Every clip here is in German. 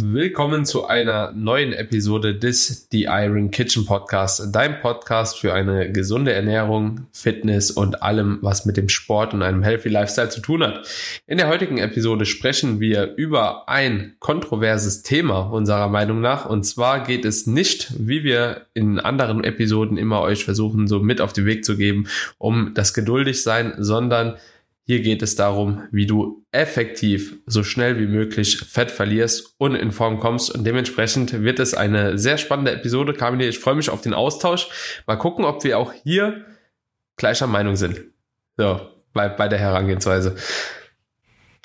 Willkommen zu einer neuen Episode des The Iron Kitchen Podcast, dein Podcast für eine gesunde Ernährung, Fitness und allem, was mit dem Sport und einem Healthy Lifestyle zu tun hat. In der heutigen Episode sprechen wir über ein kontroverses Thema unserer Meinung nach und zwar geht es nicht, wie wir in anderen Episoden immer euch versuchen, so mit auf den Weg zu geben, um das geduldig sein, sondern hier geht es darum, wie du effektiv so schnell wie möglich Fett verlierst und in Form kommst. Und dementsprechend wird es eine sehr spannende Episode. Kamil, ich freue mich auf den Austausch. Mal gucken, ob wir auch hier gleicher Meinung sind. So, bei, bei der Herangehensweise.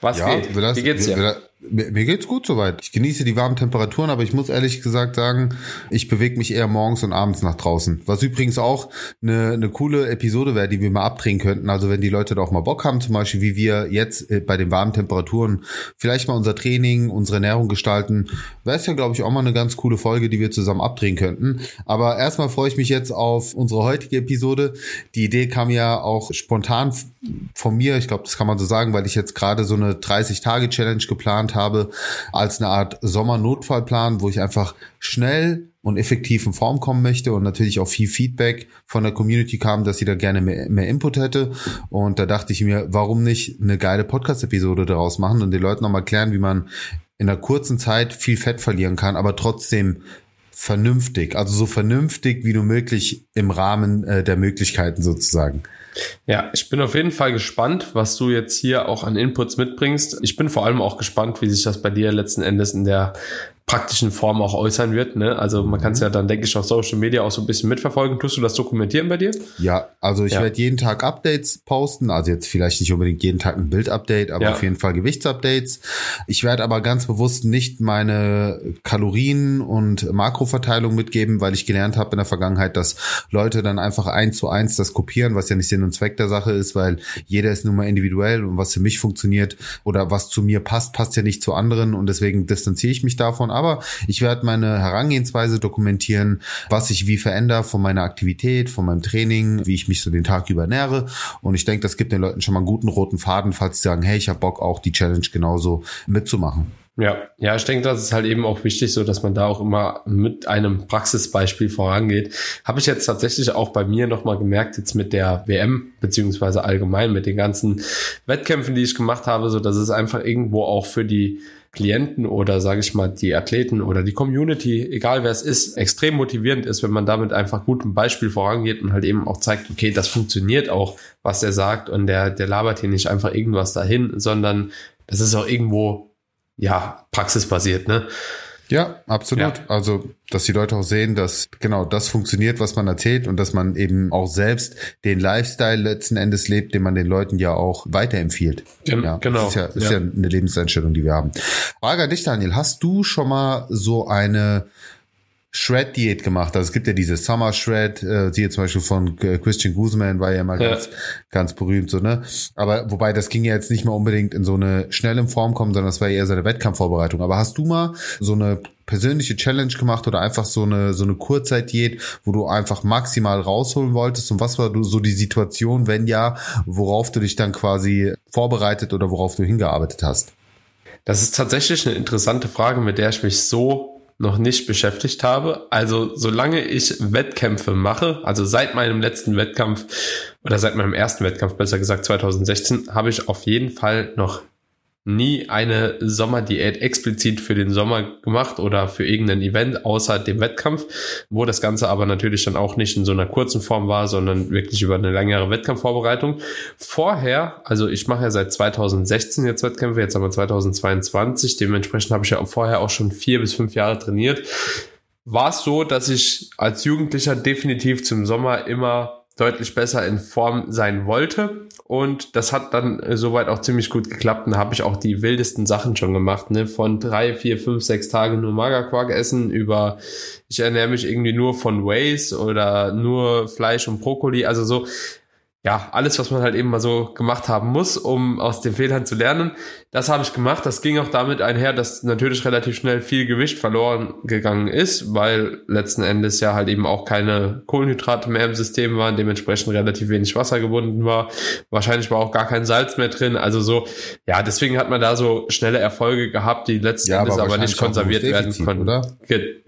Was ja, geht? Das, wie geht's dir? Mir, geht's gut soweit. Ich genieße die warmen Temperaturen, aber ich muss ehrlich gesagt sagen, ich bewege mich eher morgens und abends nach draußen. Was übrigens auch eine, eine coole Episode wäre, die wir mal abdrehen könnten. Also wenn die Leute da auch mal Bock haben, zum Beispiel wie wir jetzt äh, bei den warmen Temperaturen vielleicht mal unser Training, unsere Ernährung gestalten, wäre es ja, glaube ich, auch mal eine ganz coole Folge, die wir zusammen abdrehen könnten. Aber erstmal freue ich mich jetzt auf unsere heutige Episode. Die Idee kam ja auch spontan von mir, ich glaube, das kann man so sagen, weil ich jetzt gerade so eine 30-Tage-Challenge geplant habe, als eine Art Sommernotfallplan, wo ich einfach schnell und effektiv in Form kommen möchte und natürlich auch viel Feedback von der Community kam, dass sie da gerne mehr, mehr Input hätte. Und da dachte ich mir, warum nicht eine geile Podcast-Episode daraus machen und den Leuten nochmal klären, wie man in einer kurzen Zeit viel Fett verlieren kann, aber trotzdem vernünftig, also so vernünftig wie nur möglich im Rahmen äh, der Möglichkeiten sozusagen. Ja, ich bin auf jeden Fall gespannt, was du jetzt hier auch an Inputs mitbringst. Ich bin vor allem auch gespannt, wie sich das bei dir letzten Endes in der praktischen Form auch äußern wird. Ne? Also man kann es mhm. ja dann, denke ich, auf Social Media auch so ein bisschen mitverfolgen. Tust du das dokumentieren bei dir? Ja, also ich ja. werde jeden Tag Updates posten. Also jetzt vielleicht nicht unbedingt jeden Tag ein Bild-Update, aber ja. auf jeden Fall Gewichtsupdates. Ich werde aber ganz bewusst nicht meine Kalorien und Makroverteilung mitgeben, weil ich gelernt habe in der Vergangenheit, dass Leute dann einfach eins zu eins das kopieren, was ja nicht Sinn und Zweck der Sache ist, weil jeder ist nun mal individuell und was für mich funktioniert oder was zu mir passt, passt ja nicht zu anderen und deswegen distanziere ich mich davon aber ich werde meine Herangehensweise dokumentieren, was ich wie verändere von meiner Aktivität, von meinem Training, wie ich mich so den Tag über ernähre. Und ich denke, das gibt den Leuten schon mal einen guten roten Faden, falls sie sagen, hey, ich habe Bock auch die Challenge genauso mitzumachen. Ja, ja, ich denke, das ist halt eben auch wichtig, so dass man da auch immer mit einem Praxisbeispiel vorangeht. Habe ich jetzt tatsächlich auch bei mir nochmal gemerkt, jetzt mit der WM, beziehungsweise allgemein mit den ganzen Wettkämpfen, die ich gemacht habe, so dass es einfach irgendwo auch für die Klienten oder sage ich mal die Athleten oder die Community, egal wer es ist, extrem motivierend ist, wenn man damit einfach gut ein Beispiel vorangeht und halt eben auch zeigt, okay, das funktioniert auch, was er sagt und der, der labert hier nicht einfach irgendwas dahin, sondern das ist auch irgendwo, ja, praxisbasiert, ne? Ja, absolut. Ja. Also, dass die Leute auch sehen, dass genau das funktioniert, was man erzählt und dass man eben auch selbst den Lifestyle letzten Endes lebt, den man den Leuten ja auch weiterempfiehlt. Gen ja, genau. Das ist ja, ist ja. ja eine Lebenseinstellung, die wir haben. Frage an dich, Daniel. Hast du schon mal so eine Shred-Diät gemacht. Also es gibt ja diese Summer Shred, äh, siehe zum Beispiel von äh, Christian Guzman, war ja mal ja. ganz, ganz berühmt, so, ne? Aber wobei das ging ja jetzt nicht mal unbedingt in so eine schnelle Form kommen, sondern das war eher seine Wettkampfvorbereitung. Aber hast du mal so eine persönliche Challenge gemacht oder einfach so eine, so eine Kurzzeitdiät, wo du einfach maximal rausholen wolltest? Und was war du so die Situation, wenn ja, worauf du dich dann quasi vorbereitet oder worauf du hingearbeitet hast? Das ist tatsächlich eine interessante Frage, mit der ich mich so noch nicht beschäftigt habe. Also solange ich Wettkämpfe mache, also seit meinem letzten Wettkampf oder seit meinem ersten Wettkampf, besser gesagt 2016, habe ich auf jeden Fall noch nie eine Sommerdiät explizit für den Sommer gemacht oder für irgendein Event außer dem Wettkampf, wo das Ganze aber natürlich dann auch nicht in so einer kurzen Form war, sondern wirklich über eine längere Wettkampfvorbereitung. Vorher, also ich mache ja seit 2016 jetzt Wettkämpfe, jetzt haben wir 2022, dementsprechend habe ich ja auch vorher auch schon vier bis fünf Jahre trainiert. War es so, dass ich als Jugendlicher definitiv zum Sommer immer deutlich besser in Form sein wollte. Und das hat dann äh, soweit auch ziemlich gut geklappt. Und da habe ich auch die wildesten Sachen schon gemacht. Ne? Von drei, vier, fünf, sechs Tagen nur Magerquark essen über ich ernähre mich irgendwie nur von Ways oder nur Fleisch und Brokkoli. Also so ja, alles, was man halt eben mal so gemacht haben muss, um aus den Fehlern zu lernen. Das habe ich gemacht. Das ging auch damit einher, dass natürlich relativ schnell viel Gewicht verloren gegangen ist, weil letzten Endes ja halt eben auch keine Kohlenhydrate mehr im System waren, dementsprechend relativ wenig Wasser gebunden war. Wahrscheinlich war auch gar kein Salz mehr drin. Also so, ja, deswegen hat man da so schnelle Erfolge gehabt, die letzten ja, Endes aber, aber nicht konserviert werden konnten. Oder?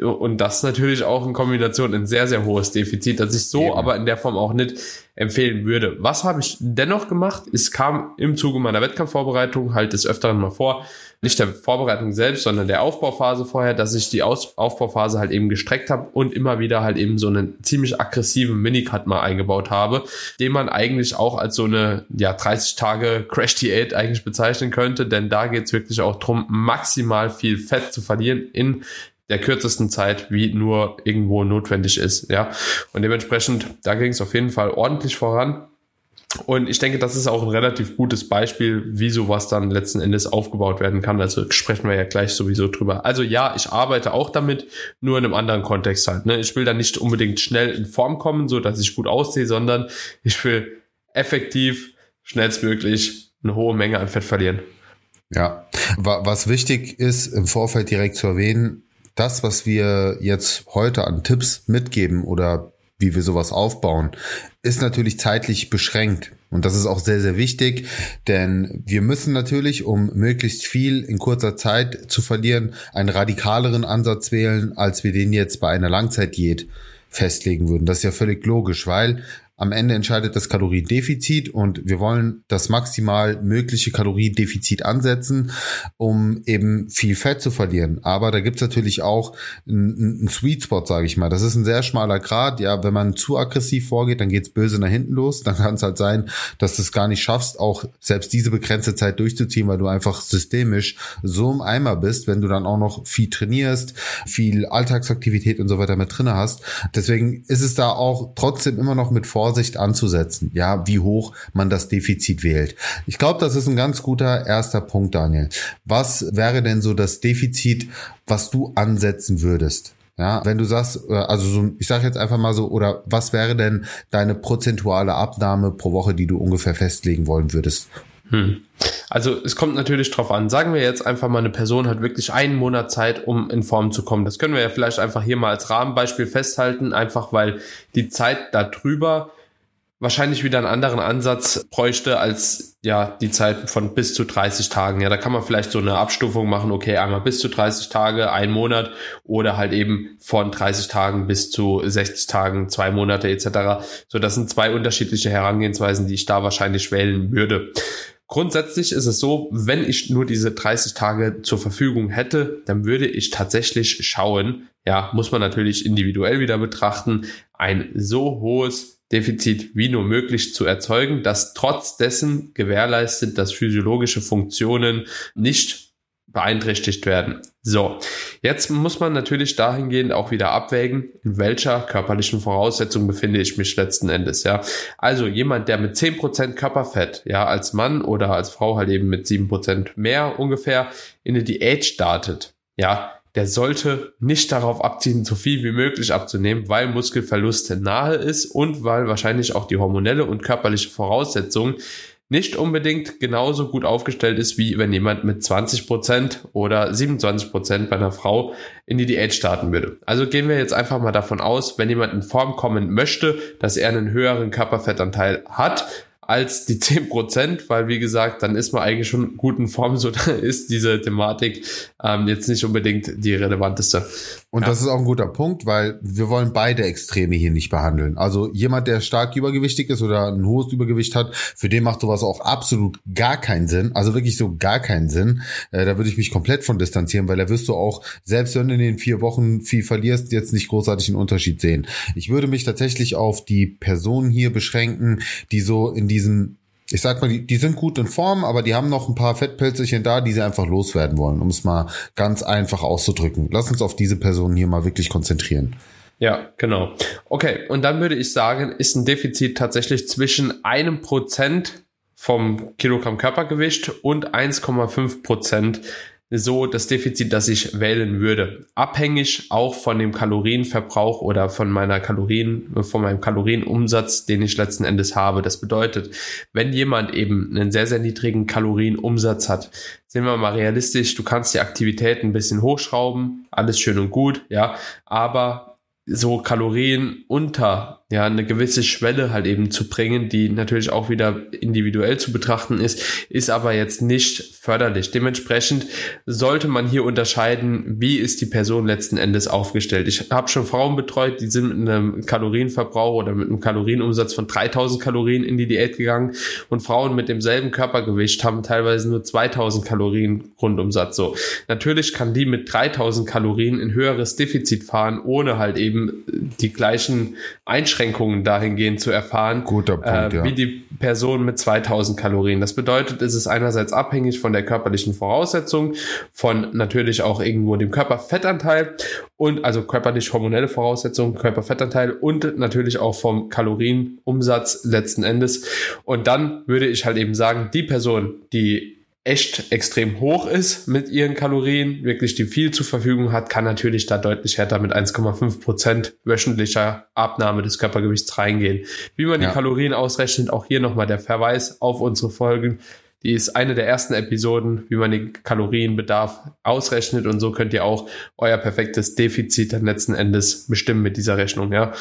Und das natürlich auch in Kombination ein sehr, sehr hohes Defizit, das ich so Eben. aber in der Form auch nicht empfehlen würde. Was habe ich dennoch gemacht? Es kam im Zuge meiner Wettkampfvorbereitung halt des Öfteren mal vor, nicht der Vorbereitung selbst, sondern der Aufbauphase vorher, dass ich die Aus Aufbauphase halt eben gestreckt habe und immer wieder halt eben so einen ziemlich aggressiven Minicut mal eingebaut habe, den man eigentlich auch als so eine ja 30 Tage Crash Diät eigentlich bezeichnen könnte, denn da geht es wirklich auch drum, maximal viel Fett zu verlieren in der kürzesten Zeit, wie nur irgendwo notwendig ist. Ja, und dementsprechend, da ging es auf jeden Fall ordentlich voran. Und ich denke, das ist auch ein relativ gutes Beispiel, wie sowas dann letzten Endes aufgebaut werden kann. Also sprechen wir ja gleich sowieso drüber. Also ja, ich arbeite auch damit, nur in einem anderen Kontext halt. Ne? Ich will da nicht unbedingt schnell in Form kommen, so dass ich gut aussehe, sondern ich will effektiv schnellstmöglich eine hohe Menge an Fett verlieren. Ja, was wichtig ist, im Vorfeld direkt zu erwähnen, das, was wir jetzt heute an Tipps mitgeben oder wie wir sowas aufbauen, ist natürlich zeitlich beschränkt. Und das ist auch sehr, sehr wichtig, denn wir müssen natürlich, um möglichst viel in kurzer Zeit zu verlieren, einen radikaleren Ansatz wählen, als wir den jetzt bei einer Langzeitdiät festlegen würden. Das ist ja völlig logisch, weil am Ende entscheidet das Kaloriendefizit und wir wollen das maximal mögliche Kaloriendefizit ansetzen, um eben viel Fett zu verlieren. Aber da gibt's natürlich auch einen Sweet Spot, sage ich mal. Das ist ein sehr schmaler Grad. Ja, wenn man zu aggressiv vorgeht, dann geht's böse nach hinten los. Dann kann es halt sein, dass du es gar nicht schaffst, auch selbst diese begrenzte Zeit durchzuziehen, weil du einfach systemisch so im Eimer bist, wenn du dann auch noch viel trainierst, viel Alltagsaktivität und so weiter mit drinne hast. Deswegen ist es da auch trotzdem immer noch mit Vor Vorsicht anzusetzen, ja, wie hoch man das Defizit wählt. Ich glaube, das ist ein ganz guter erster Punkt, Daniel. Was wäre denn so das Defizit, was du ansetzen würdest? Ja, wenn du sagst, äh, also so, ich sage jetzt einfach mal so, oder was wäre denn deine prozentuale Abnahme pro Woche, die du ungefähr festlegen wollen würdest? Hm. Also es kommt natürlich drauf an. Sagen wir jetzt einfach mal, eine Person hat wirklich einen Monat Zeit, um in Form zu kommen. Das können wir ja vielleicht einfach hier mal als Rahmenbeispiel festhalten, einfach weil die Zeit darüber wahrscheinlich wieder einen anderen Ansatz bräuchte als ja die Zeit von bis zu 30 Tagen. Ja, da kann man vielleicht so eine Abstufung machen, okay, einmal bis zu 30 Tage, ein Monat oder halt eben von 30 Tagen bis zu 60 Tagen, zwei Monate etc. So, das sind zwei unterschiedliche Herangehensweisen, die ich da wahrscheinlich wählen würde. Grundsätzlich ist es so, wenn ich nur diese 30 Tage zur Verfügung hätte, dann würde ich tatsächlich schauen, ja, muss man natürlich individuell wieder betrachten, ein so hohes Defizit wie nur möglich zu erzeugen, das trotz dessen gewährleistet, dass physiologische Funktionen nicht beeinträchtigt werden. So, jetzt muss man natürlich dahingehend auch wieder abwägen, in welcher körperlichen Voraussetzung befinde ich mich letzten Endes, ja. Also jemand, der mit 10% Körperfett, ja, als Mann oder als Frau halt eben mit 7% mehr ungefähr in eine Diät startet, ja, der sollte nicht darauf abziehen, so viel wie möglich abzunehmen, weil Muskelverlust nahe ist und weil wahrscheinlich auch die hormonelle und körperliche Voraussetzung nicht unbedingt genauso gut aufgestellt ist, wie wenn jemand mit 20% oder 27% bei einer Frau in die Diät starten würde. Also gehen wir jetzt einfach mal davon aus, wenn jemand in Form kommen möchte, dass er einen höheren Körperfettanteil hat, als die zehn Prozent, weil wie gesagt, dann ist man eigentlich schon gut in Form, so da ist diese Thematik ähm, jetzt nicht unbedingt die relevanteste. Und ja. das ist auch ein guter Punkt, weil wir wollen beide Extreme hier nicht behandeln. Also jemand, der stark übergewichtig ist oder ein hohes Übergewicht hat, für den macht sowas auch absolut gar keinen Sinn. Also wirklich so gar keinen Sinn. Äh, da würde ich mich komplett von distanzieren, weil da wirst du auch, selbst wenn du in den vier Wochen viel verlierst, jetzt nicht großartig einen Unterschied sehen. Ich würde mich tatsächlich auf die Personen hier beschränken, die so in diesen ich sag mal, die, die sind gut in Form, aber die haben noch ein paar Fettpelzchen da, die sie einfach loswerden wollen, um es mal ganz einfach auszudrücken. Lass uns auf diese Personen hier mal wirklich konzentrieren. Ja, genau. Okay, und dann würde ich sagen, ist ein Defizit tatsächlich zwischen einem Prozent vom Kilogramm Körpergewicht und 1,5 Prozent so das Defizit, das ich wählen würde. Abhängig auch von dem Kalorienverbrauch oder von meiner Kalorien, von meinem Kalorienumsatz, den ich letzten Endes habe. Das bedeutet, wenn jemand eben einen sehr, sehr niedrigen Kalorienumsatz hat, sind wir mal realistisch, du kannst die Aktivität ein bisschen hochschrauben, alles schön und gut, ja, aber so Kalorien unter ja, eine gewisse Schwelle halt eben zu bringen, die natürlich auch wieder individuell zu betrachten ist, ist aber jetzt nicht förderlich. Dementsprechend sollte man hier unterscheiden, wie ist die Person letzten Endes aufgestellt. Ich habe schon Frauen betreut, die sind mit einem Kalorienverbrauch oder mit einem Kalorienumsatz von 3000 Kalorien in die Diät gegangen und Frauen mit demselben Körpergewicht haben teilweise nur 2000 Kalorien Grundumsatz. So, natürlich kann die mit 3000 Kalorien ein höheres Defizit fahren, ohne halt eben die gleichen Einschränkungen Einschränkungen dahingehend zu erfahren, Guter Punkt, äh, wie ja. die Person mit 2000 Kalorien. Das bedeutet, es ist einerseits abhängig von der körperlichen Voraussetzung, von natürlich auch irgendwo dem Körperfettanteil und also körperlich hormonelle Voraussetzungen, Körperfettanteil und natürlich auch vom Kalorienumsatz letzten Endes. Und dann würde ich halt eben sagen, die Person, die echt extrem hoch ist mit ihren Kalorien, wirklich die viel zur Verfügung hat, kann natürlich da deutlich härter mit 1,5 Prozent wöchentlicher Abnahme des Körpergewichts reingehen. Wie man ja. die Kalorien ausrechnet, auch hier nochmal der Verweis auf unsere Folgen. Die ist eine der ersten Episoden, wie man den Kalorienbedarf ausrechnet und so könnt ihr auch euer perfektes Defizit dann letzten Endes bestimmen mit dieser Rechnung, ja.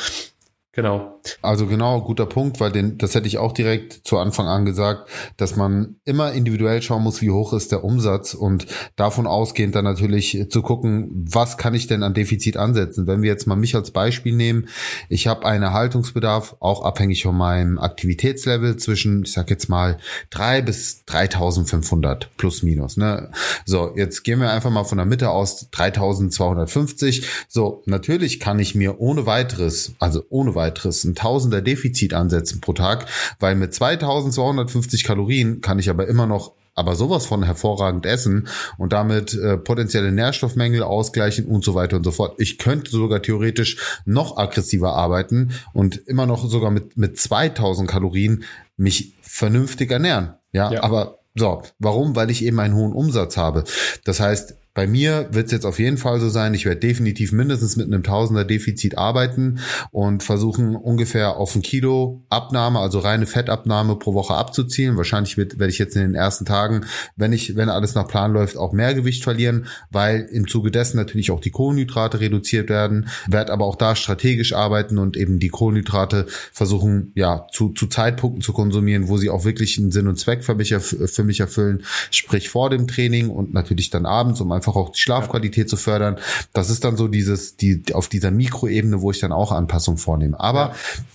Genau. Also genau, guter Punkt, weil den, das hätte ich auch direkt zu Anfang an gesagt, dass man immer individuell schauen muss, wie hoch ist der Umsatz und davon ausgehend dann natürlich zu gucken, was kann ich denn an Defizit ansetzen. Wenn wir jetzt mal mich als Beispiel nehmen, ich habe einen Haltungsbedarf, auch abhängig von meinem Aktivitätslevel zwischen, ich sag jetzt mal, drei bis 3500 plus minus. Ne? So, jetzt gehen wir einfach mal von der Mitte aus 3250. So, natürlich kann ich mir ohne weiteres, also ohne weiteres weiteres ein Tausender Defizit ansetzen pro Tag, weil mit 2250 Kalorien kann ich aber immer noch aber sowas von hervorragend essen und damit äh, potenzielle Nährstoffmängel ausgleichen und so weiter und so fort. Ich könnte sogar theoretisch noch aggressiver arbeiten und immer noch sogar mit, mit 2000 Kalorien mich vernünftig ernähren. Ja, ja. aber so, warum? Weil ich eben einen hohen Umsatz habe. Das heißt, bei mir wird es jetzt auf jeden Fall so sein, ich werde definitiv mindestens mit einem Tausender Defizit arbeiten und versuchen ungefähr auf ein Kilo Abnahme, also reine Fettabnahme pro Woche abzuzielen. Wahrscheinlich werde ich jetzt in den ersten Tagen, wenn ich, wenn alles nach Plan läuft, auch mehr Gewicht verlieren, weil im Zuge dessen natürlich auch die Kohlenhydrate reduziert werden, werde aber auch da strategisch arbeiten und eben die Kohlenhydrate versuchen, ja, zu, zu Zeitpunkten zu konsumieren, wo sie auch wirklich einen Sinn und Zweck für mich, für mich erfüllen, sprich vor dem Training und natürlich dann abends, um einfach auch die Schlafqualität zu fördern. Das ist dann so dieses, die, auf dieser Mikroebene, wo ich dann auch Anpassungen vornehme. Aber ja.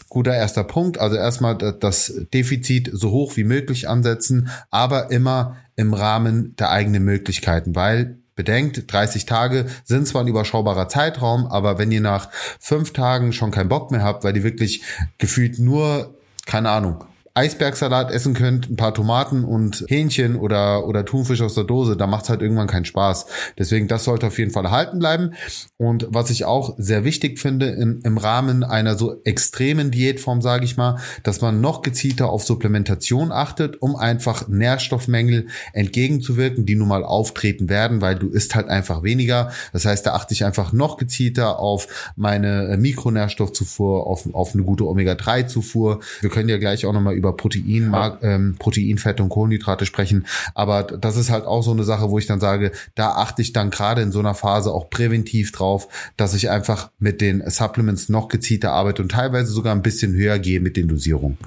guter erster Punkt. Also erstmal das Defizit so hoch wie möglich ansetzen, aber immer im Rahmen der eigenen Möglichkeiten, weil Bedenkt, 30 Tage sind zwar ein überschaubarer Zeitraum, aber wenn ihr nach fünf Tagen schon keinen Bock mehr habt, weil ihr wirklich gefühlt nur, keine Ahnung, Eisbergsalat essen könnt, ein paar Tomaten und Hähnchen oder, oder Thunfisch aus der Dose, da macht's halt irgendwann keinen Spaß. Deswegen, das sollte auf jeden Fall erhalten bleiben. Und was ich auch sehr wichtig finde in, im Rahmen einer so extremen Diätform, sage ich mal, dass man noch gezielter auf Supplementation achtet, um einfach Nährstoffmängel entgegenzuwirken, die nun mal auftreten werden, weil du isst halt einfach weniger. Das heißt, da achte ich einfach noch gezielter auf meine Mikronährstoffzufuhr, auf, auf eine gute Omega-3-Zufuhr. Wir können ja gleich auch nochmal über Protein, ja. ähm, Protein, Fette und Kohlenhydrate sprechen. Aber das ist halt auch so eine Sache, wo ich dann sage, da achte ich dann gerade in so einer Phase auch präventiv drauf, dass ich einfach mit den Supplements noch gezielter arbeite und teilweise sogar ein bisschen höher gehe mit den Dosierungen.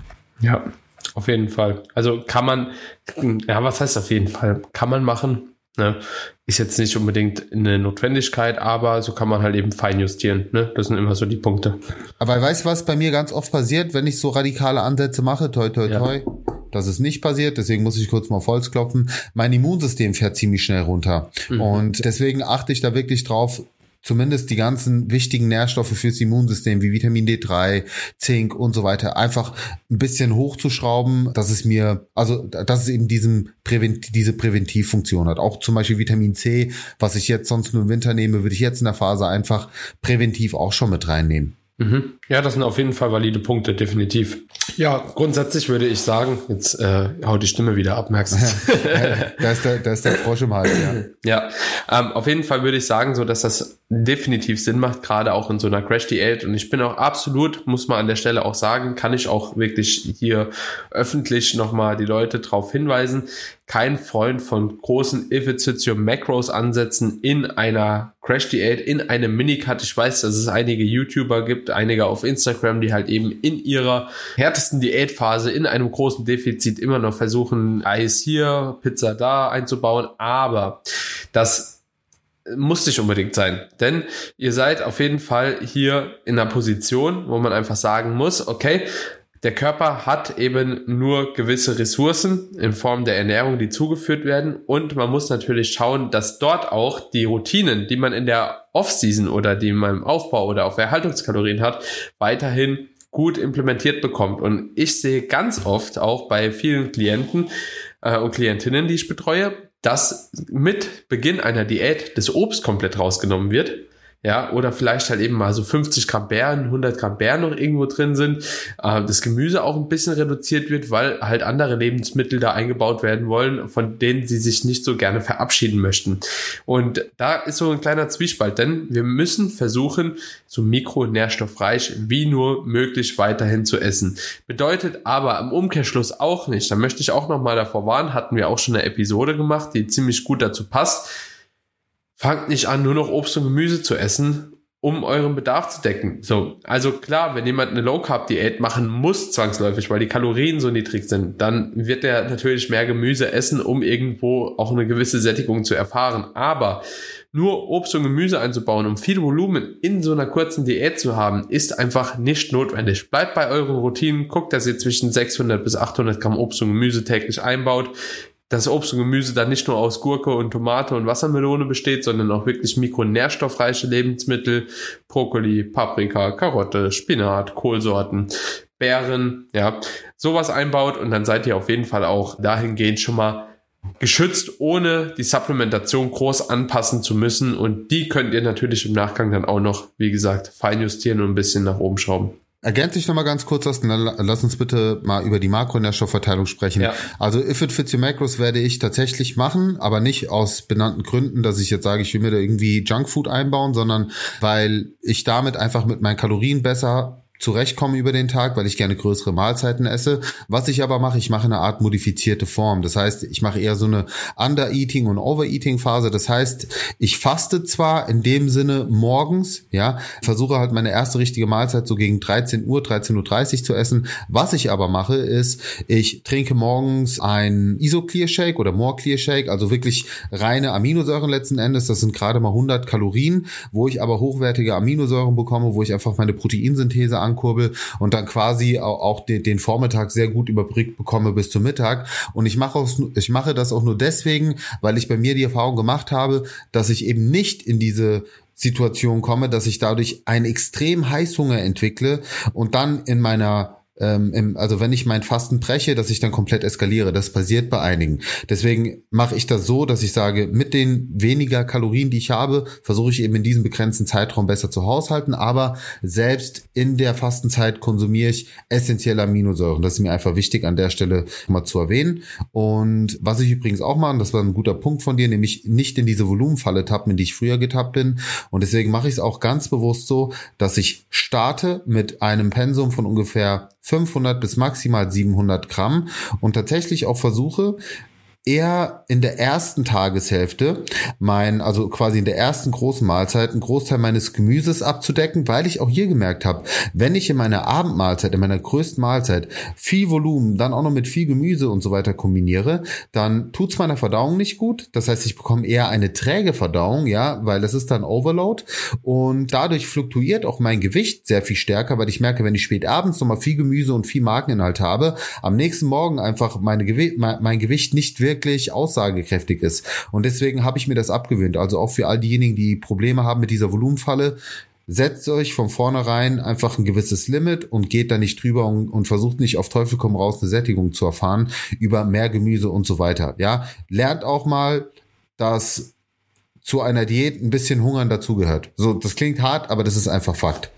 Ja, auf jeden Fall. Also kann man, ja, was heißt auf jeden Fall? Kann man machen. Ne? Ist jetzt nicht unbedingt eine Notwendigkeit, aber so kann man halt eben fein justieren. Ne? Das sind immer so die Punkte. Aber weißt du, was bei mir ganz oft passiert, wenn ich so radikale Ansätze mache? Toi, toi, toi. Ja. Das ist nicht passiert, deswegen muss ich kurz mal Holz klopfen. Mein Immunsystem fährt ziemlich schnell runter. Mhm. Und deswegen achte ich da wirklich drauf, zumindest die ganzen wichtigen Nährstoffe fürs Immunsystem wie Vitamin D3, Zink und so weiter einfach ein bisschen hochzuschrauben, dass es mir, also dass es eben diesen Prävent diese Präventivfunktion hat. Auch zum Beispiel Vitamin C, was ich jetzt sonst nur im Winter nehme, würde ich jetzt in der Phase einfach präventiv auch schon mit reinnehmen. Mhm. Ja, das sind auf jeden Fall valide Punkte, definitiv. Ja, grundsätzlich würde ich sagen, jetzt äh, haut die Stimme wieder ab, merkst du? da, ist der, da ist der Frosch im Hals, ja. Ja, ähm, auf jeden Fall würde ich sagen, so dass das definitiv Sinn macht, gerade auch in so einer Crash-Diät. Und ich bin auch absolut, muss man an der Stelle auch sagen, kann ich auch wirklich hier öffentlich nochmal die Leute darauf hinweisen, kein Freund von großen Ifitsitio Macros ansetzen in einer Crash Diät, in einem Minicut. Ich weiß, dass es einige YouTuber gibt, einige auf Instagram, die halt eben in ihrer härtesten Diätphase in einem großen Defizit immer noch versuchen, Eis hier, Pizza da einzubauen. Aber das muss nicht unbedingt sein, denn ihr seid auf jeden Fall hier in einer Position, wo man einfach sagen muss, okay, der Körper hat eben nur gewisse Ressourcen in Form der Ernährung, die zugeführt werden. Und man muss natürlich schauen, dass dort auch die Routinen, die man in der Off-Season oder die man im Aufbau oder auf Erhaltungskalorien hat, weiterhin gut implementiert bekommt. Und ich sehe ganz oft auch bei vielen Klienten äh, und Klientinnen, die ich betreue, dass mit Beginn einer Diät das Obst komplett rausgenommen wird ja, oder vielleicht halt eben mal so 50 Gramm Beeren, 100 Gramm Beeren noch irgendwo drin sind, äh, das Gemüse auch ein bisschen reduziert wird, weil halt andere Lebensmittel da eingebaut werden wollen, von denen sie sich nicht so gerne verabschieden möchten. Und da ist so ein kleiner Zwiespalt, denn wir müssen versuchen, so mikronährstoffreich wie nur möglich weiterhin zu essen. Bedeutet aber im Umkehrschluss auch nicht, da möchte ich auch nochmal davor warnen, hatten wir auch schon eine Episode gemacht, die ziemlich gut dazu passt, fangt nicht an, nur noch Obst und Gemüse zu essen, um euren Bedarf zu decken. So, also klar, wenn jemand eine Low Carb Diät machen muss zwangsläufig, weil die Kalorien so niedrig sind, dann wird er natürlich mehr Gemüse essen, um irgendwo auch eine gewisse Sättigung zu erfahren. Aber nur Obst und Gemüse einzubauen, um viel Volumen in so einer kurzen Diät zu haben, ist einfach nicht notwendig. Bleibt bei euren Routinen, guckt, dass ihr zwischen 600 bis 800 Gramm Obst und Gemüse täglich einbaut dass Obst und Gemüse dann nicht nur aus Gurke und Tomate und Wassermelone besteht, sondern auch wirklich mikronährstoffreiche Lebensmittel, Brokkoli, Paprika, Karotte, Spinat, Kohlsorten, Beeren, ja, sowas einbaut und dann seid ihr auf jeden Fall auch dahingehend schon mal geschützt, ohne die Supplementation groß anpassen zu müssen und die könnt ihr natürlich im Nachgang dann auch noch, wie gesagt, feinjustieren und ein bisschen nach oben schrauben. Ergänze ich nochmal ganz kurz was, dann lass uns bitte mal über die Makronährstoffverteilung sprechen. Ja. Also If It Fits Your Macros werde ich tatsächlich machen, aber nicht aus benannten Gründen, dass ich jetzt sage, ich will mir da irgendwie Junkfood einbauen, sondern weil ich damit einfach mit meinen Kalorien besser zurechtkommen über den Tag, weil ich gerne größere Mahlzeiten esse. Was ich aber mache, ich mache eine Art modifizierte Form. Das heißt, ich mache eher so eine Under-Eating und Over-Eating-Phase. Das heißt, ich faste zwar in dem Sinne morgens, ja, versuche halt meine erste richtige Mahlzeit so gegen 13 Uhr, 13.30 Uhr zu essen. Was ich aber mache, ist, ich trinke morgens ein Isoclear Shake oder More Clear Shake, also wirklich reine Aminosäuren letzten Endes. Das sind gerade mal 100 Kalorien, wo ich aber hochwertige Aminosäuren bekomme, wo ich einfach meine Proteinsynthese an ankurbel und dann quasi auch den, Vormittag sehr gut überbrückt bekomme bis zum Mittag. Und ich mache, auch, ich mache das auch nur deswegen, weil ich bei mir die Erfahrung gemacht habe, dass ich eben nicht in diese Situation komme, dass ich dadurch einen extrem Heißhunger entwickle und dann in meiner ähm, im, also wenn ich mein Fasten breche, dass ich dann komplett eskaliere. Das passiert bei einigen. Deswegen mache ich das so, dass ich sage, mit den weniger Kalorien, die ich habe, versuche ich eben in diesem begrenzten Zeitraum besser zu haushalten. Aber selbst in der Fastenzeit konsumiere ich essentielle Aminosäuren. Das ist mir einfach wichtig an der Stelle mal zu erwähnen. Und was ich übrigens auch mache, das war ein guter Punkt von dir, nämlich nicht in diese Volumenfalle tappen, in die ich früher getappt bin. Und deswegen mache ich es auch ganz bewusst so, dass ich starte mit einem Pensum von ungefähr 500 bis maximal 700 Gramm. Und tatsächlich auch versuche, eher in der ersten Tageshälfte mein, also quasi in der ersten großen Mahlzeit, einen Großteil meines Gemüses abzudecken, weil ich auch hier gemerkt habe, wenn ich in meiner Abendmahlzeit, in meiner größten Mahlzeit viel Volumen, dann auch noch mit viel Gemüse und so weiter kombiniere, dann tut's meiner Verdauung nicht gut. Das heißt, ich bekomme eher eine träge Verdauung, ja, weil das ist dann Overload und dadurch fluktuiert auch mein Gewicht sehr viel stärker, weil ich merke, wenn ich spät abends nochmal viel Gemüse und viel Markeninhalt habe, am nächsten Morgen einfach meine Gewi mein, Gewicht nicht wirklich wirklich aussagekräftig ist. Und deswegen habe ich mir das abgewöhnt. Also auch für all diejenigen, die Probleme haben mit dieser Volumenfalle, setzt euch von vornherein einfach ein gewisses Limit und geht da nicht drüber und, und, versucht nicht auf Teufel komm raus eine Sättigung zu erfahren über mehr Gemüse und so weiter. Ja, lernt auch mal, dass zu einer Diät ein bisschen Hungern dazugehört. So, das klingt hart, aber das ist einfach Fakt.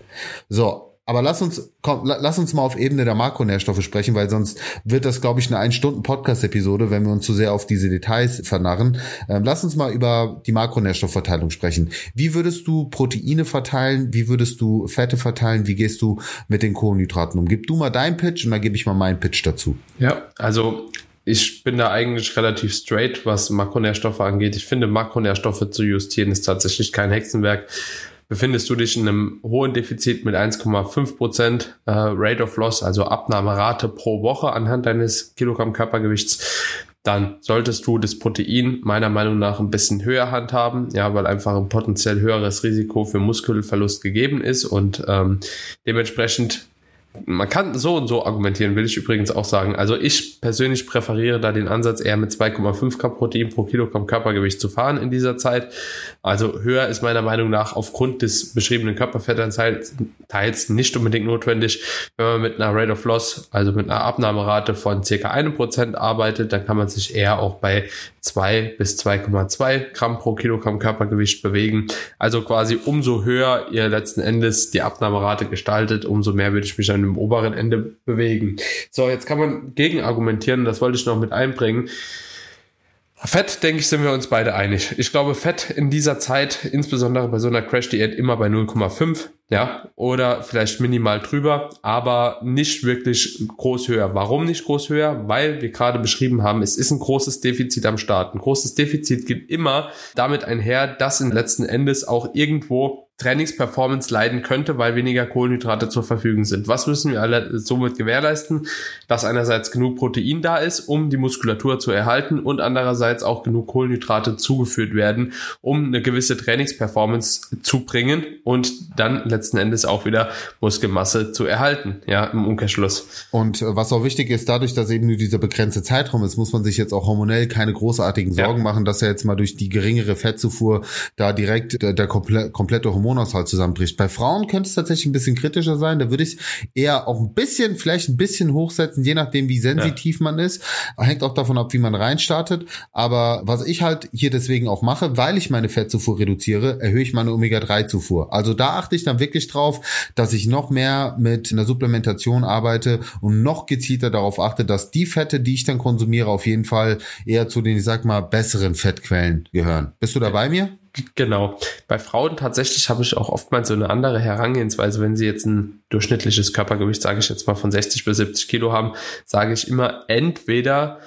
So, aber lass uns, komm, lass uns mal auf Ebene der Makronährstoffe sprechen, weil sonst wird das, glaube ich, eine Ein-Stunden-Podcast-Episode, wenn wir uns zu sehr auf diese Details vernarren. Ähm, lass uns mal über die Makronährstoffverteilung sprechen. Wie würdest du Proteine verteilen? Wie würdest du Fette verteilen? Wie gehst du mit den Kohlenhydraten um? Gib du mal deinen Pitch und dann gebe ich mal meinen Pitch dazu. Ja, also ich bin da eigentlich relativ straight, was Makronährstoffe angeht. Ich finde, Makronährstoffe zu justieren ist tatsächlich kein Hexenwerk befindest du dich in einem hohen Defizit mit 1,5 Prozent äh, Rate of Loss, also Abnahmerate pro Woche anhand deines Kilogramm Körpergewichts, dann solltest du das Protein meiner Meinung nach ein bisschen höher handhaben, ja, weil einfach ein potenziell höheres Risiko für Muskelverlust gegeben ist und ähm, dementsprechend man kann so und so argumentieren, will ich übrigens auch sagen. Also ich persönlich präferiere da den Ansatz eher mit 2,5 Gramm Protein pro Kilogramm Körpergewicht zu fahren in dieser Zeit. Also höher ist meiner Meinung nach aufgrund des beschriebenen Körperfettanteils nicht unbedingt notwendig. Wenn man mit einer Rate of Loss, also mit einer Abnahmerate von einem Prozent arbeitet, dann kann man sich eher auch bei 2 bis 2,2 Gramm pro Kilogramm Körpergewicht bewegen. Also quasi umso höher ihr letzten Endes die Abnahmerate gestaltet, umso mehr würde ich mich an dem oberen Ende bewegen. So, jetzt kann man gegen argumentieren, das wollte ich noch mit einbringen. Fett, denke ich, sind wir uns beide einig. Ich glaube, Fett in dieser Zeit, insbesondere bei so einer Crash-Diät, immer bei 0,5, ja, oder vielleicht minimal drüber, aber nicht wirklich groß höher. Warum nicht groß höher? Weil wir gerade beschrieben haben, es ist ein großes Defizit am Start. Ein großes Defizit geht immer damit einher, dass in letzten Endes auch irgendwo Trainingsperformance leiden könnte, weil weniger Kohlenhydrate zur Verfügung sind. Was müssen wir alle somit gewährleisten? Dass einerseits genug Protein da ist, um die Muskulatur zu erhalten und andererseits auch genug Kohlenhydrate zugeführt werden, um eine gewisse Trainingsperformance zu bringen und dann letzten Endes auch wieder Muskelmasse zu erhalten, ja, im Umkehrschluss. Und äh, was auch wichtig ist, dadurch, dass eben nur dieser begrenzte Zeitraum ist, muss man sich jetzt auch hormonell keine großartigen Sorgen ja. machen, dass er jetzt mal durch die geringere Fettzufuhr da direkt der, der komple komplette Hormon Hormonaushalt zusammenbricht. Bei Frauen könnte es tatsächlich ein bisschen kritischer sein. Da würde ich eher auch ein bisschen, vielleicht ein bisschen hochsetzen, je nachdem, wie sensitiv ja. man ist. Hängt auch davon ab, wie man reinstartet. Aber was ich halt hier deswegen auch mache, weil ich meine Fettzufuhr reduziere, erhöhe ich meine Omega-3-Zufuhr. Also da achte ich dann wirklich drauf, dass ich noch mehr mit einer Supplementation arbeite und noch gezielter darauf achte, dass die Fette, die ich dann konsumiere, auf jeden Fall eher zu den, ich sag mal, besseren Fettquellen gehören. Bist du da bei mir? Genau. Bei Frauen tatsächlich habe ich auch oftmals so eine andere Herangehensweise. Wenn sie jetzt ein durchschnittliches Körpergewicht, sage ich jetzt mal von 60 bis 70 Kilo haben, sage ich immer entweder,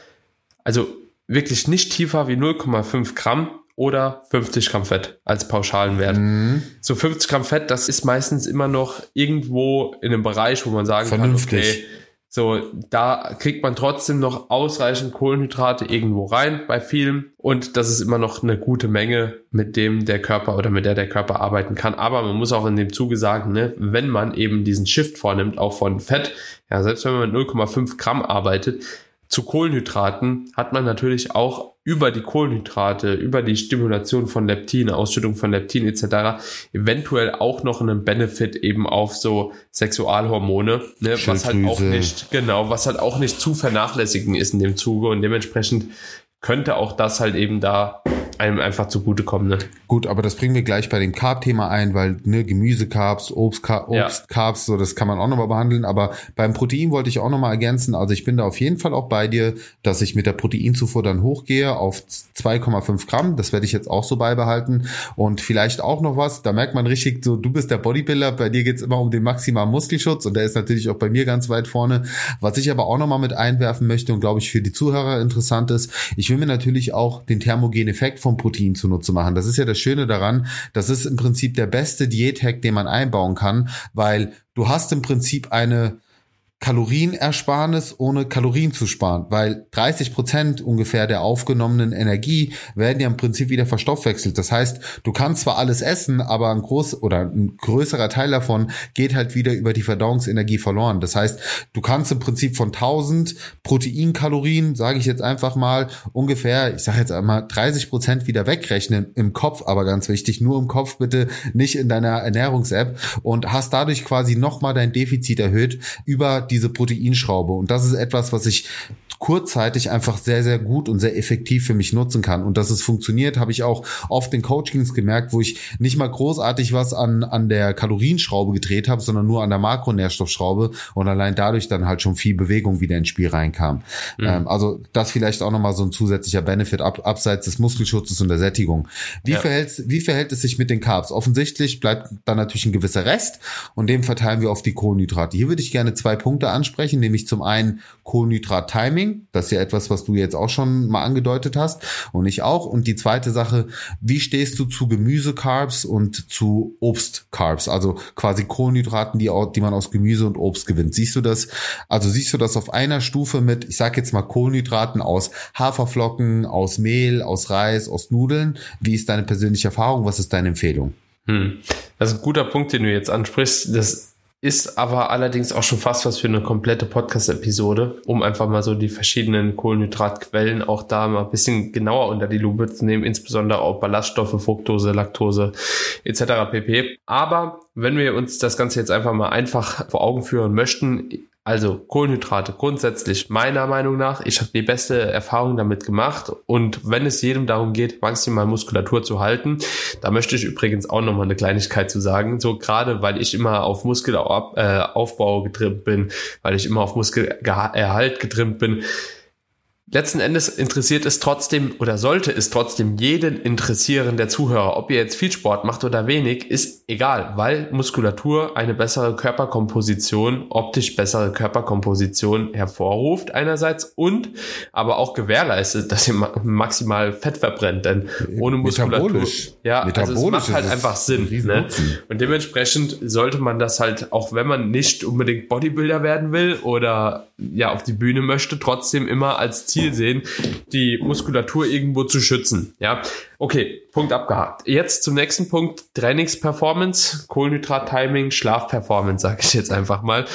also wirklich nicht tiefer wie 0,5 Gramm oder 50 Gramm Fett als pauschalen Wert. Mhm. So 50 Gramm Fett, das ist meistens immer noch irgendwo in einem Bereich, wo man sagen Vernünftig. kann, okay, so, da kriegt man trotzdem noch ausreichend Kohlenhydrate irgendwo rein bei vielen und das ist immer noch eine gute Menge, mit dem der Körper oder mit der der Körper arbeiten kann. Aber man muss auch in dem Zuge sagen, ne, wenn man eben diesen Shift vornimmt, auch von Fett, ja, selbst wenn man mit 0,5 Gramm arbeitet, zu Kohlenhydraten hat man natürlich auch über die Kohlenhydrate, über die Stimulation von Leptin, Ausschüttung von Leptin etc. eventuell auch noch einen Benefit eben auf so Sexualhormone, ne, was halt auch nicht, genau, was halt auch nicht zu vernachlässigen ist in dem Zuge und dementsprechend könnte auch das halt eben da einem einfach zugutekommen. Ne? Gut, aber das bringen wir gleich bei dem Carb-Thema ein, weil ne, Gemüse-Carbs, Obst-Carbs, Obst ja. so das kann man auch nochmal behandeln. Aber beim Protein wollte ich auch nochmal ergänzen. Also ich bin da auf jeden Fall auch bei dir, dass ich mit der Proteinzufuhr dann hochgehe auf 2,5 Gramm. Das werde ich jetzt auch so beibehalten. Und vielleicht auch noch was, da merkt man richtig so, du bist der Bodybuilder, bei dir geht's immer um den maximalen Muskelschutz und der ist natürlich auch bei mir ganz weit vorne. Was ich aber auch nochmal mit einwerfen möchte und glaube ich für die Zuhörer interessant ist, ich will mir natürlich auch den thermogenen Effekt vom Protein zunutze machen. Das ist ja das Schöne daran, das ist im Prinzip der beste Diät-Hack, den man einbauen kann, weil du hast im Prinzip eine Kalorienersparnis ohne Kalorien zu sparen, weil 30 Prozent ungefähr der aufgenommenen Energie werden ja im Prinzip wieder verstoffwechselt. Das heißt, du kannst zwar alles essen, aber ein groß oder ein größerer Teil davon geht halt wieder über die Verdauungsenergie verloren. Das heißt, du kannst im Prinzip von 1000 Proteinkalorien, sage ich jetzt einfach mal, ungefähr, ich sage jetzt einmal 30 Prozent wieder wegrechnen im Kopf, aber ganz wichtig, nur im Kopf bitte, nicht in deiner Ernährungs-App und hast dadurch quasi nochmal dein Defizit erhöht über diese Proteinschraube. Und das ist etwas, was ich kurzzeitig einfach sehr, sehr gut und sehr effektiv für mich nutzen kann. Und dass es funktioniert, habe ich auch oft in Coachings gemerkt, wo ich nicht mal großartig was an, an der Kalorienschraube gedreht habe, sondern nur an der Makronährstoffschraube und allein dadurch dann halt schon viel Bewegung wieder ins Spiel reinkam. Mhm. Ähm, also das vielleicht auch nochmal so ein zusätzlicher Benefit ab, abseits des Muskelschutzes und der Sättigung. Wie, ja. verhält, wie verhält es sich mit den Carbs? Offensichtlich bleibt dann natürlich ein gewisser Rest und dem verteilen wir auf die Kohlenhydrate. Hier würde ich gerne zwei Punkte ansprechen, nämlich zum einen Kohlenhydrat-Timing. Das ist ja etwas, was du jetzt auch schon mal angedeutet hast und ich auch. Und die zweite Sache, wie stehst du zu Gemüse-Carbs und zu Obst-Carbs? Also quasi Kohlenhydraten, die, die man aus Gemüse und Obst gewinnt. Siehst du das? Also siehst du das auf einer Stufe mit, ich sage jetzt mal Kohlenhydraten aus Haferflocken, aus Mehl, aus Reis, aus Nudeln? Wie ist deine persönliche Erfahrung? Was ist deine Empfehlung? Hm. Das ist ein guter Punkt, den du jetzt ansprichst. Das ist aber allerdings auch schon fast was für eine komplette Podcast-Episode, um einfach mal so die verschiedenen Kohlenhydratquellen auch da mal ein bisschen genauer unter die Lupe zu nehmen, insbesondere auch Ballaststoffe, Fructose, Laktose etc. pp. Aber wenn wir uns das Ganze jetzt einfach mal einfach vor Augen führen möchten, also Kohlenhydrate grundsätzlich meiner Meinung nach, ich habe die beste Erfahrung damit gemacht. Und wenn es jedem darum geht, maximal Muskulatur zu halten, da möchte ich übrigens auch nochmal eine Kleinigkeit zu sagen, so gerade weil ich immer auf Muskelaufbau getrimmt bin, weil ich immer auf Muskelerhalt getrimmt bin, letzten Endes interessiert es trotzdem oder sollte es trotzdem jeden interessieren, der Zuhörer. Ob ihr jetzt viel Sport macht oder wenig, ist egal, weil Muskulatur eine bessere Körperkomposition, optisch bessere Körperkomposition hervorruft einerseits und aber auch gewährleistet, dass ihr maximal Fett verbrennt, denn ohne Muskulatur, ja, also es macht halt einfach Sinn. Ne? Und dementsprechend sollte man das halt, auch wenn man nicht unbedingt Bodybuilder werden will oder ja auf die Bühne möchte, trotzdem immer als Ziel Ziel sehen, die Muskulatur irgendwo zu schützen. Ja, okay, Punkt abgehakt. Jetzt zum nächsten Punkt, Trainingsperformance, Kohlenhydrat-Timing, Schlafperformance, sage ich jetzt einfach mal.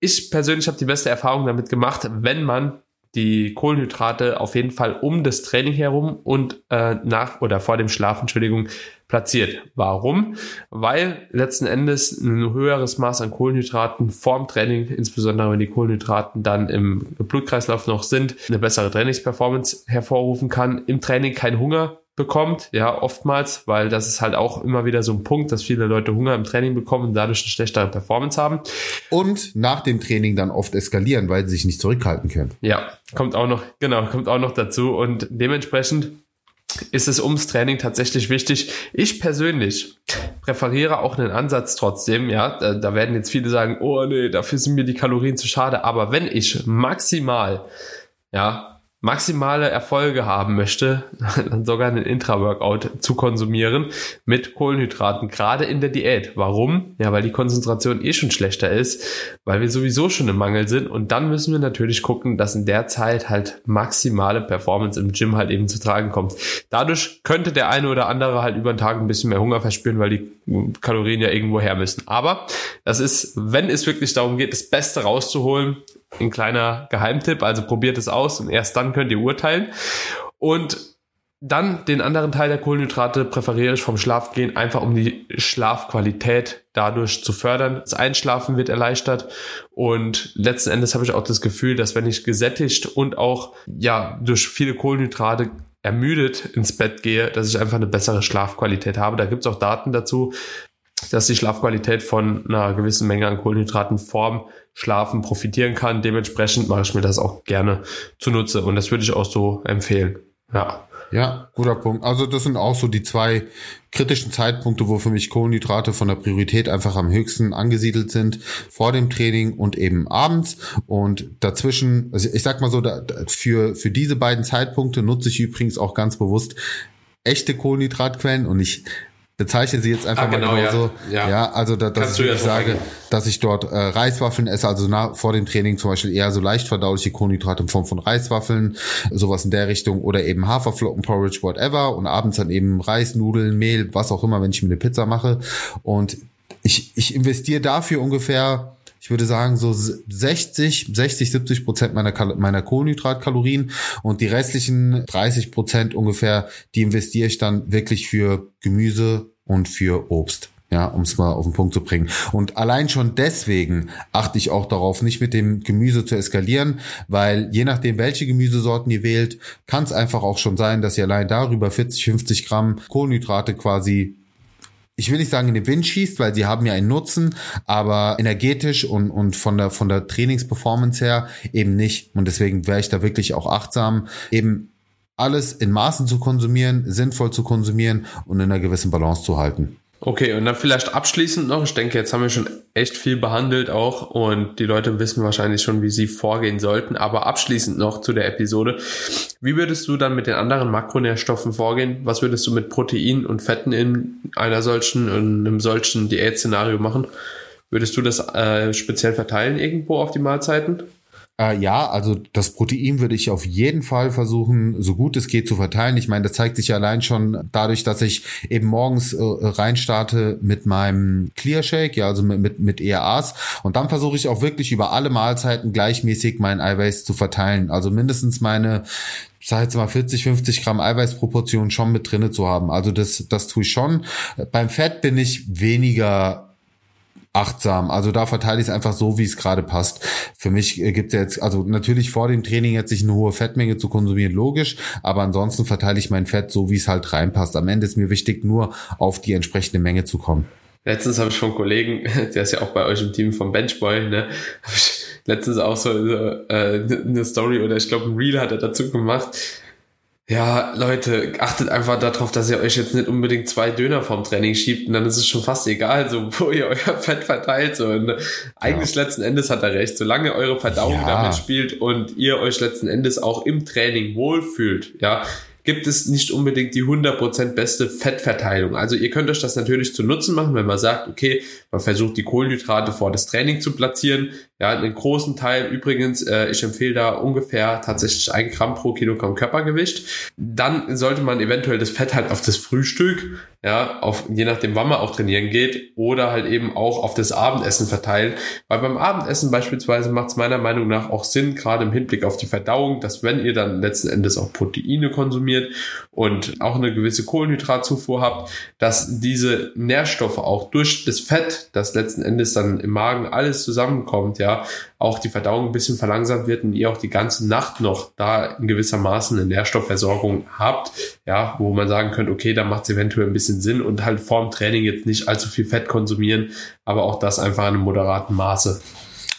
Ich persönlich habe die beste Erfahrung damit gemacht, wenn man die Kohlenhydrate auf jeden Fall um das Training herum und äh, nach oder vor dem Schlaf, Entschuldigung, platziert. Warum? Weil letzten Endes ein höheres Maß an Kohlenhydraten vorm Training, insbesondere wenn die Kohlenhydraten dann im Blutkreislauf noch sind, eine bessere Trainingsperformance hervorrufen kann. Im Training kein Hunger bekommt, ja, oftmals, weil das ist halt auch immer wieder so ein Punkt, dass viele Leute Hunger im Training bekommen und dadurch eine schlechtere Performance haben. Und nach dem Training dann oft eskalieren, weil sie sich nicht zurückhalten können. Ja, kommt auch noch, genau, kommt auch noch dazu und dementsprechend ist es ums Training tatsächlich wichtig. Ich persönlich präferiere auch einen Ansatz trotzdem, ja, da, da werden jetzt viele sagen, oh nee, dafür sind mir die Kalorien zu schade, aber wenn ich maximal, ja, maximale Erfolge haben möchte, dann sogar einen Intra-Workout zu konsumieren mit Kohlenhydraten, gerade in der Diät. Warum? Ja, weil die Konzentration eh schon schlechter ist, weil wir sowieso schon im Mangel sind und dann müssen wir natürlich gucken, dass in der Zeit halt maximale Performance im Gym halt eben zu tragen kommt. Dadurch könnte der eine oder andere halt über den Tag ein bisschen mehr Hunger verspüren, weil die Kalorien ja irgendwo her müssen. Aber das ist, wenn es wirklich darum geht, das Beste rauszuholen, ein kleiner Geheimtipp, also probiert es aus und erst dann könnt ihr urteilen. Und dann den anderen Teil der Kohlenhydrate präferiere ich vom Schlafgehen, einfach um die Schlafqualität dadurch zu fördern. Das Einschlafen wird erleichtert und letzten Endes habe ich auch das Gefühl, dass wenn ich gesättigt und auch ja durch viele Kohlenhydrate ermüdet ins Bett gehe, dass ich einfach eine bessere Schlafqualität habe. Da gibt es auch Daten dazu, dass die Schlafqualität von einer gewissen Menge an Kohlenhydraten vorm Schlafen profitieren kann. Dementsprechend mache ich mir das auch gerne zunutze und das würde ich auch so empfehlen. Ja. Ja, guter Punkt. Also das sind auch so die zwei kritischen Zeitpunkte, wo für mich Kohlenhydrate von der Priorität einfach am höchsten angesiedelt sind, vor dem Training und eben abends. Und dazwischen, also ich sag mal so, für, für diese beiden Zeitpunkte nutze ich übrigens auch ganz bewusst echte Kohlenhydratquellen und ich bezeichne sie jetzt einfach ah, mal genau so. Ja. ja, also da, dass ich ja sage, sagen. dass ich dort äh, Reiswaffeln esse, also nach, vor dem Training zum Beispiel eher so leicht verdauliche Kohlenhydrate in Form von Reiswaffeln, sowas in der Richtung oder eben Haferflocken, Porridge, whatever und abends dann eben Reis, Nudeln, Mehl, was auch immer, wenn ich mir eine Pizza mache und ich, ich investiere dafür ungefähr ich würde sagen, so 60, 60, 70 Prozent meiner, meiner Kohlenhydratkalorien und die restlichen 30 Prozent ungefähr, die investiere ich dann wirklich für Gemüse und für Obst. Ja, um es mal auf den Punkt zu bringen. Und allein schon deswegen achte ich auch darauf, nicht mit dem Gemüse zu eskalieren, weil je nachdem, welche Gemüsesorten ihr wählt, kann es einfach auch schon sein, dass ihr allein darüber 40, 50 Gramm Kohlenhydrate quasi ich will nicht sagen in den Wind schießt, weil sie haben ja einen Nutzen, aber energetisch und, und von der, von der Trainingsperformance her eben nicht. Und deswegen wäre ich da wirklich auch achtsam, eben alles in Maßen zu konsumieren, sinnvoll zu konsumieren und in einer gewissen Balance zu halten. Okay, und dann vielleicht abschließend noch, ich denke, jetzt haben wir schon echt viel behandelt auch und die Leute wissen wahrscheinlich schon, wie sie vorgehen sollten, aber abschließend noch zu der Episode. Wie würdest du dann mit den anderen Makronährstoffen vorgehen? Was würdest du mit Protein und Fetten in einer solchen, in einem solchen Diätszenario machen? Würdest du das äh, speziell verteilen irgendwo auf die Mahlzeiten? Äh, ja, also das Protein würde ich auf jeden Fall versuchen, so gut es geht zu verteilen. Ich meine, das zeigt sich allein schon dadurch, dass ich eben morgens äh, reinstarte mit meinem Clear Shake, ja, also mit, mit, mit ERAs. Und dann versuche ich auch wirklich über alle Mahlzeiten gleichmäßig mein Eiweiß zu verteilen. Also mindestens meine ich sage jetzt mal 40, 50 Gramm Eiweißproportion schon mit drinne zu haben. Also das, das tue ich schon. Beim Fett bin ich weniger achtsam. Also da verteile ich es einfach so, wie es gerade passt. Für mich äh, gibt es jetzt, also natürlich vor dem Training jetzt sich eine hohe Fettmenge zu konsumieren, logisch, aber ansonsten verteile ich mein Fett so, wie es halt reinpasst. Am Ende ist mir wichtig, nur auf die entsprechende Menge zu kommen. Letztens habe ich von Kollegen, der ist ja auch bei euch im Team vom Benchboy, ne, letztens auch so äh, eine Story oder ich glaube ein Reel hat er dazu gemacht ja, Leute, achtet einfach darauf, dass ihr euch jetzt nicht unbedingt zwei Döner vom Training schiebt und dann ist es schon fast egal, so wo ihr euer Fett verteilt. So. Und eigentlich ja. letzten Endes hat er recht. Solange eure Verdauung ja. damit spielt und ihr euch letzten Endes auch im Training wohlfühlt, ja, gibt es nicht unbedingt die 100% beste Fettverteilung. Also ihr könnt euch das natürlich zu Nutzen machen, wenn man sagt, okay, man versucht die Kohlenhydrate vor das Training zu platzieren. Ja, einen großen Teil übrigens, äh, ich empfehle da ungefähr tatsächlich ein Gramm pro Kilogramm Körpergewicht. Dann sollte man eventuell das Fett halt auf das Frühstück, ja, auf, je nachdem wann man auch trainieren geht, oder halt eben auch auf das Abendessen verteilen. Weil beim Abendessen beispielsweise macht es meiner Meinung nach auch Sinn, gerade im Hinblick auf die Verdauung, dass wenn ihr dann letzten Endes auch Proteine konsumiert und auch eine gewisse Kohlenhydratzufuhr habt, dass diese Nährstoffe auch durch das Fett, das letzten Endes dann im Magen alles zusammenkommt, ja, auch die Verdauung ein bisschen verlangsamt wird und ihr auch die ganze Nacht noch da in gewisser Maßen eine Nährstoffversorgung habt, ja, wo man sagen könnte, okay, da macht es eventuell ein bisschen Sinn und halt vorm Training jetzt nicht allzu viel Fett konsumieren, aber auch das einfach in einem moderaten Maße.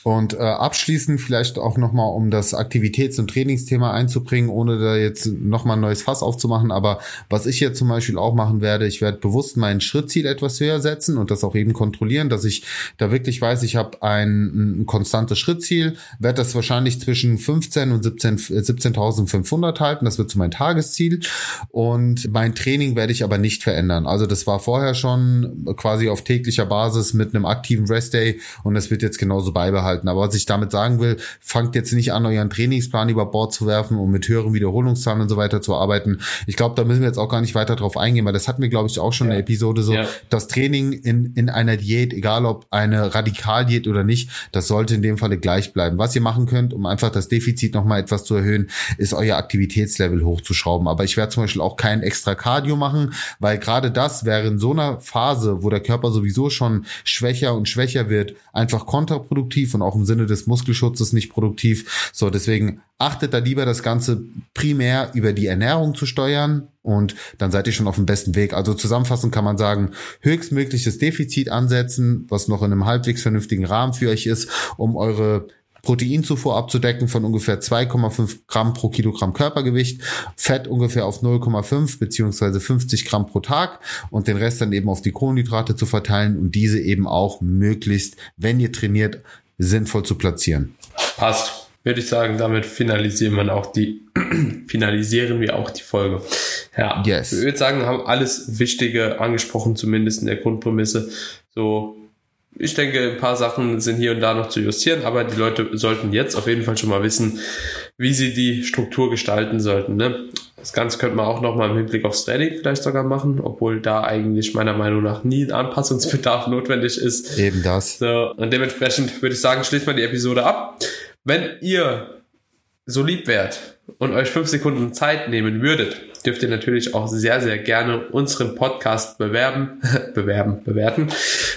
Und äh, abschließend vielleicht auch nochmal, um das Aktivitäts- und Trainingsthema einzubringen, ohne da jetzt nochmal ein neues Fass aufzumachen. Aber was ich jetzt zum Beispiel auch machen werde, ich werde bewusst mein Schrittziel etwas höher setzen und das auch eben kontrollieren, dass ich da wirklich weiß, ich habe ein, ein konstantes Schrittziel, werde das wahrscheinlich zwischen 15 und 17 17.500 halten. Das wird so mein Tagesziel. Und mein Training werde ich aber nicht verändern. Also das war vorher schon quasi auf täglicher Basis mit einem aktiven Rest-Day und das wird jetzt genauso beibehalten halten. Aber was ich damit sagen will, fangt jetzt nicht an, euren Trainingsplan über Bord zu werfen, um mit höheren Wiederholungszahlen und so weiter zu arbeiten. Ich glaube, da müssen wir jetzt auch gar nicht weiter drauf eingehen, weil das hatten wir, glaube ich, auch schon ja. in der Episode so. Ja. Das Training in, in einer Diät, egal ob eine Radikaldiät oder nicht, das sollte in dem Falle gleich bleiben. Was ihr machen könnt, um einfach das Defizit nochmal etwas zu erhöhen, ist euer Aktivitätslevel hochzuschrauben. Aber ich werde zum Beispiel auch kein extra Cardio machen, weil gerade das wäre in so einer Phase, wo der Körper sowieso schon schwächer und schwächer wird, einfach kontraproduktiv und auch im Sinne des Muskelschutzes nicht produktiv. So, deswegen achtet da lieber das Ganze primär über die Ernährung zu steuern und dann seid ihr schon auf dem besten Weg. Also zusammenfassend kann man sagen, höchstmögliches Defizit ansetzen, was noch in einem halbwegs vernünftigen Rahmen für euch ist, um eure Proteinzufuhr abzudecken von ungefähr 2,5 Gramm pro Kilogramm Körpergewicht, Fett ungefähr auf 0,5 beziehungsweise 50 Gramm pro Tag und den Rest dann eben auf die Kohlenhydrate zu verteilen und diese eben auch möglichst, wenn ihr trainiert, sinnvoll zu platzieren. Passt. Würde ich sagen, damit finalisieren wir auch die, finalisieren wir auch die Folge. Ja. Yes. Ich würde sagen, haben alles Wichtige angesprochen, zumindest in der Grundprämisse. So, ich denke, ein paar Sachen sind hier und da noch zu justieren, aber die Leute sollten jetzt auf jeden Fall schon mal wissen, wie sie die Struktur gestalten sollten. Ne? Das Ganze könnte man auch noch mal im Hinblick aufs Training vielleicht sogar machen, obwohl da eigentlich meiner Meinung nach nie ein Anpassungsbedarf notwendig ist. Eben das. So, und dementsprechend würde ich sagen, schließt man die Episode ab. Wenn ihr so lieb wärt und euch fünf Sekunden Zeit nehmen würdet, dürft ihr natürlich auch sehr, sehr gerne unseren Podcast bewerben, bewerben, bewerten.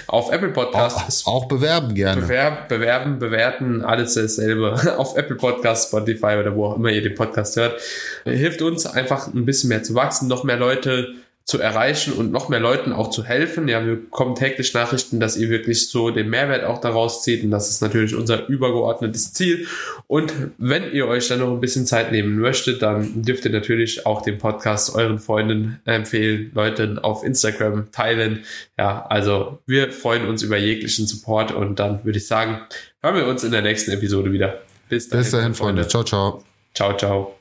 Auf Apple Podcasts. Auch, auch bewerben gerne. Bewerben, bewerben, bewerten, alles dasselbe. Auf Apple Podcasts, Spotify oder wo auch immer ihr den Podcast hört. Hilft uns einfach ein bisschen mehr zu wachsen, noch mehr Leute zu erreichen und noch mehr Leuten auch zu helfen. Ja, wir bekommen täglich Nachrichten, dass ihr wirklich so den Mehrwert auch daraus zieht und das ist natürlich unser übergeordnetes Ziel. Und wenn ihr euch dann noch ein bisschen Zeit nehmen möchtet, dann dürft ihr natürlich auch den Podcast euren Freunden empfehlen, Leuten auf Instagram teilen. Ja, also wir freuen uns über jeglichen Support und dann würde ich sagen, hören wir uns in der nächsten Episode wieder. Bis dahin, Bis dahin Freunde. Freunde. Ciao, ciao. Ciao, ciao.